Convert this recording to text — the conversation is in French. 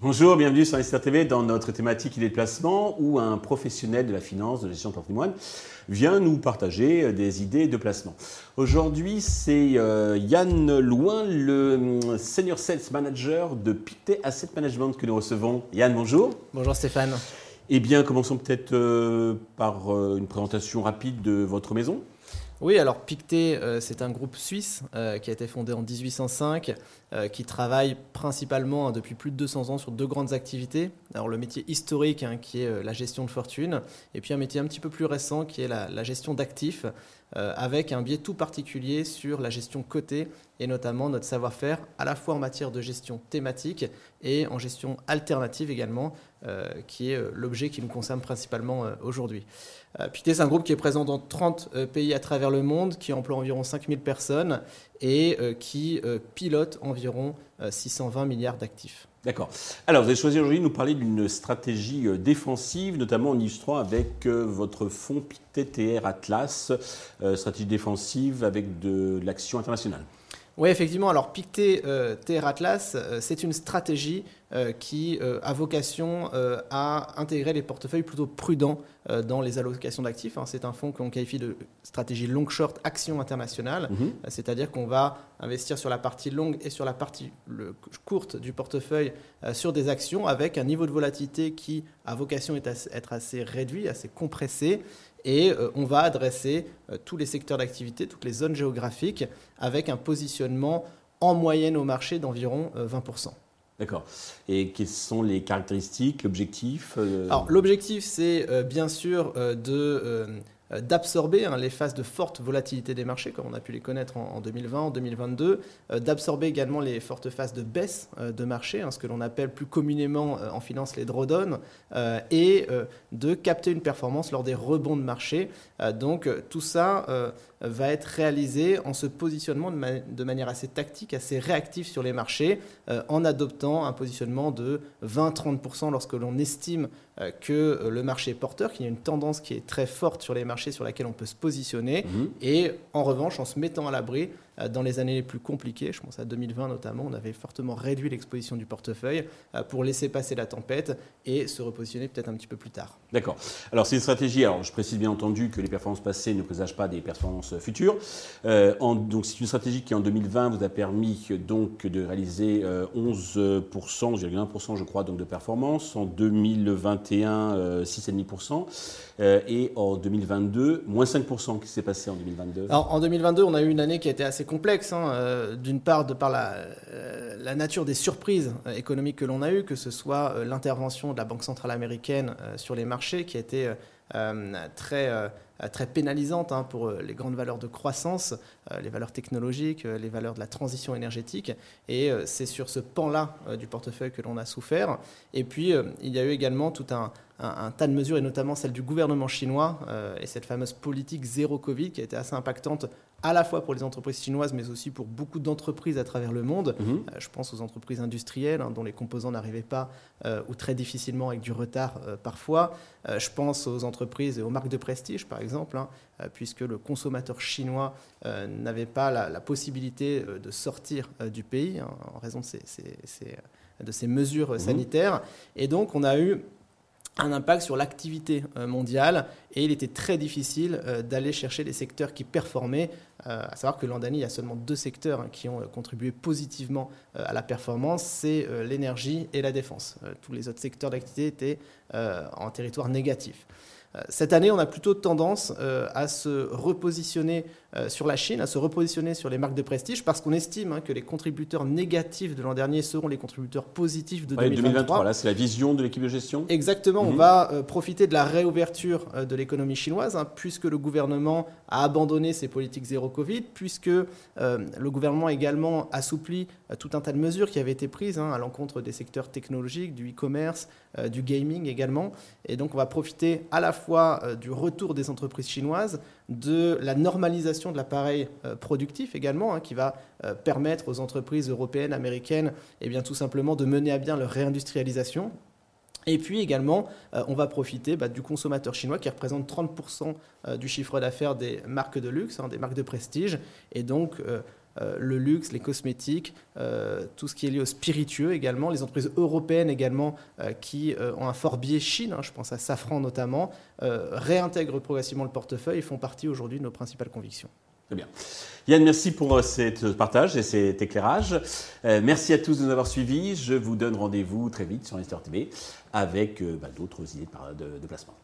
Bonjour, bienvenue sur Investir TV dans notre thématique des placements où un professionnel de la finance, de la gestion de patrimoine vient nous partager euh, des idées de placement. Aujourd'hui, c'est euh, Yann Loin, le euh, Senior Sales Manager de Pictet Asset Management que nous recevons. Yann, bonjour. Bonjour Stéphane. Eh bien, commençons peut-être par une présentation rapide de votre maison. Oui, alors Pictet, euh, c'est un groupe suisse euh, qui a été fondé en 1805, euh, qui travaille principalement hein, depuis plus de 200 ans sur deux grandes activités. Alors le métier historique, hein, qui est la gestion de fortune, et puis un métier un petit peu plus récent, qui est la, gestion d'actifs, avec un biais tout particulier sur la gestion cotée, et notamment notre savoir-faire à la fois en matière de gestion thématique et en gestion alternative également, qui est l'objet qui nous concerne principalement aujourd'hui. Euh, Pictet, c'est un groupe qui est présent dans 30 euh, pays à travers le monde, qui emploie environ 5000 personnes et euh, qui pilote environ 620 milliards d'actifs. D'accord. Alors, vous avez choisi aujourd'hui de nous parler d'une stratégie défensive, notamment en illustrant avec votre fonds Pictet TR Atlas, stratégie défensive avec de l'action internationale. Oui, effectivement. Alors, Pictet euh, TR Atlas, euh, c'est une stratégie euh, qui a vocation à intégrer les portefeuilles plutôt prudents dans les allocations d'actifs. Hein. C'est un fonds qu'on qualifie de stratégie long short action internationale, mhm. c'est-à-dire qu'on va investir sur la partie longue et sur la partie courte du portefeuille sur des actions avec un niveau de volatilité qui a vocation à être assez réduit, assez compressé et euh, on va adresser euh, tous les secteurs d'activité, toutes les zones géographiques, avec un positionnement en moyenne au marché d'environ 20%. Euh, D'accord. Et quelles sont les caractéristiques, l'objectif Alors l'objectif, c'est bien sûr de d'absorber hein, les phases de forte volatilité des marchés, comme on a pu les connaître en, 2020, en 2022, euh, d'absorber également les fortes phases de baisse euh, de marché, hein, ce que l'on appelle plus communément en finance les drawdowns, et de capter une performance lors des rebonds de marché. donc tout ça va être réalisé en se positionnant de, manière assez tactique, assez réactive sur les marchés, en adoptant un positionnement de 20-30% lorsque l'on estime que le marché porteur, qu'il y a une tendance qui est très forte sur les marchés sur laquelle on peut se positionner. Mhm. Et en revanche, en se mettant à l'abri euh, dans les années les plus compliquées, je pense à 2020 notamment, on avait fortement réduit l'exposition du portefeuille euh, pour laisser passer la tempête et se repositionner peut-être un petit peu plus tard. D'accord. Alors c'est une stratégie, alors je précise bien entendu que les performances passées ne présagent pas des performances futures. Euh, donc c'est une stratégie qui en 2020 vous a permis donc de réaliser 11%, 11,1% je crois donc de performance. En 2021, 6,5%. et en 2022, moins 5%. qui s'est passé en 2022 Alors en 2022, on a eu une année qui a été assez complexe, hein, euh, d'une part de par la, euh, la, nature des surprises euh, économiques que l'on a eues, que ce soit l'intervention de la Banque centrale américaine sur les marchés, qui a été très, très pénalisante hein, pour les grandes valeurs de croissance, les valeurs technologiques, les valeurs de la transition énergétique. Et c'est sur ce pan-là du portefeuille que l'on a souffert. Et puis, il y a eu également tout un, tas de mesures, et notamment celle du gouvernement chinois, et cette fameuse politique zéro Covid qui a été assez impactante à la fois pour les entreprises chinoises, mais aussi pour beaucoup d'entreprises à travers le monde. Mhm. Euh, je pense aux entreprises industrielles hein, dont les composants n'arrivaient pas euh, ou très difficilement avec du retard euh, parfois. je pense aux entreprises et aux marques de prestige, par exemple, hein, puisque le consommateur chinois n'avait pas la, possibilité de sortir du pays hein, en raison de ces, de ces mesures mhm. sanitaires. Et donc, on a eu un impact sur l'activité euh, mondiale et il était très difficile euh, d'aller chercher les secteurs qui performaient. Euh, à savoir que l'an dernier, il y a seulement deux secteurs hein, qui ont contribué positivement à la performance, c'est l'énergie et la défense. tous les autres secteurs d'activité étaient en territoire négatif. Cette année, on a plutôt tendance à se repositionner sur la Chine, à se repositionner sur les marques de prestige parce qu'on estime hein, que les contributeurs négatifs de l'an dernier seront les contributeurs positifs de 2023. Là, c'est la vision de l'équipe de gestion Exactement. On mhm. va euh, profiter de la réouverture euh, de l'économie chinoise hein, puisque le gouvernement a abandonné ses politiques zéro Covid, puisque le gouvernement a également assoupli tout un tas de mesures qui avaient été prises hein, à l'encontre des secteurs technologiques, du e-commerce, du gaming également. Et donc, on va profiter à la fois du retour des entreprises chinoises, de la normalisation de l'appareil euh, productif également, hein, qui va euh, permettre aux entreprises européennes, américaines, eh bien, tout simplement de mener à bien leur réindustrialisation. Et puis également, on va profiter bah, du consommateur chinois qui représente 30% du chiffre d'affaires des marques de luxe, hein, des marques de prestige. Et donc, euh, le luxe, les cosmétiques, euh, tout ce qui est lié au spiritueux également, les entreprises européennes également euh, qui ont un fort biais Chine, hein, je pense à Safran notamment, réintègrent progressivement le portefeuille et font partie aujourd'hui de nos principales convictions. Très bien. Yann, merci pour ce partage et cet éclairage. merci à tous de nous avoir suivis. Je vous donne rendez-vous très vite sur Investor TV avec bah, d'autres idées de placement.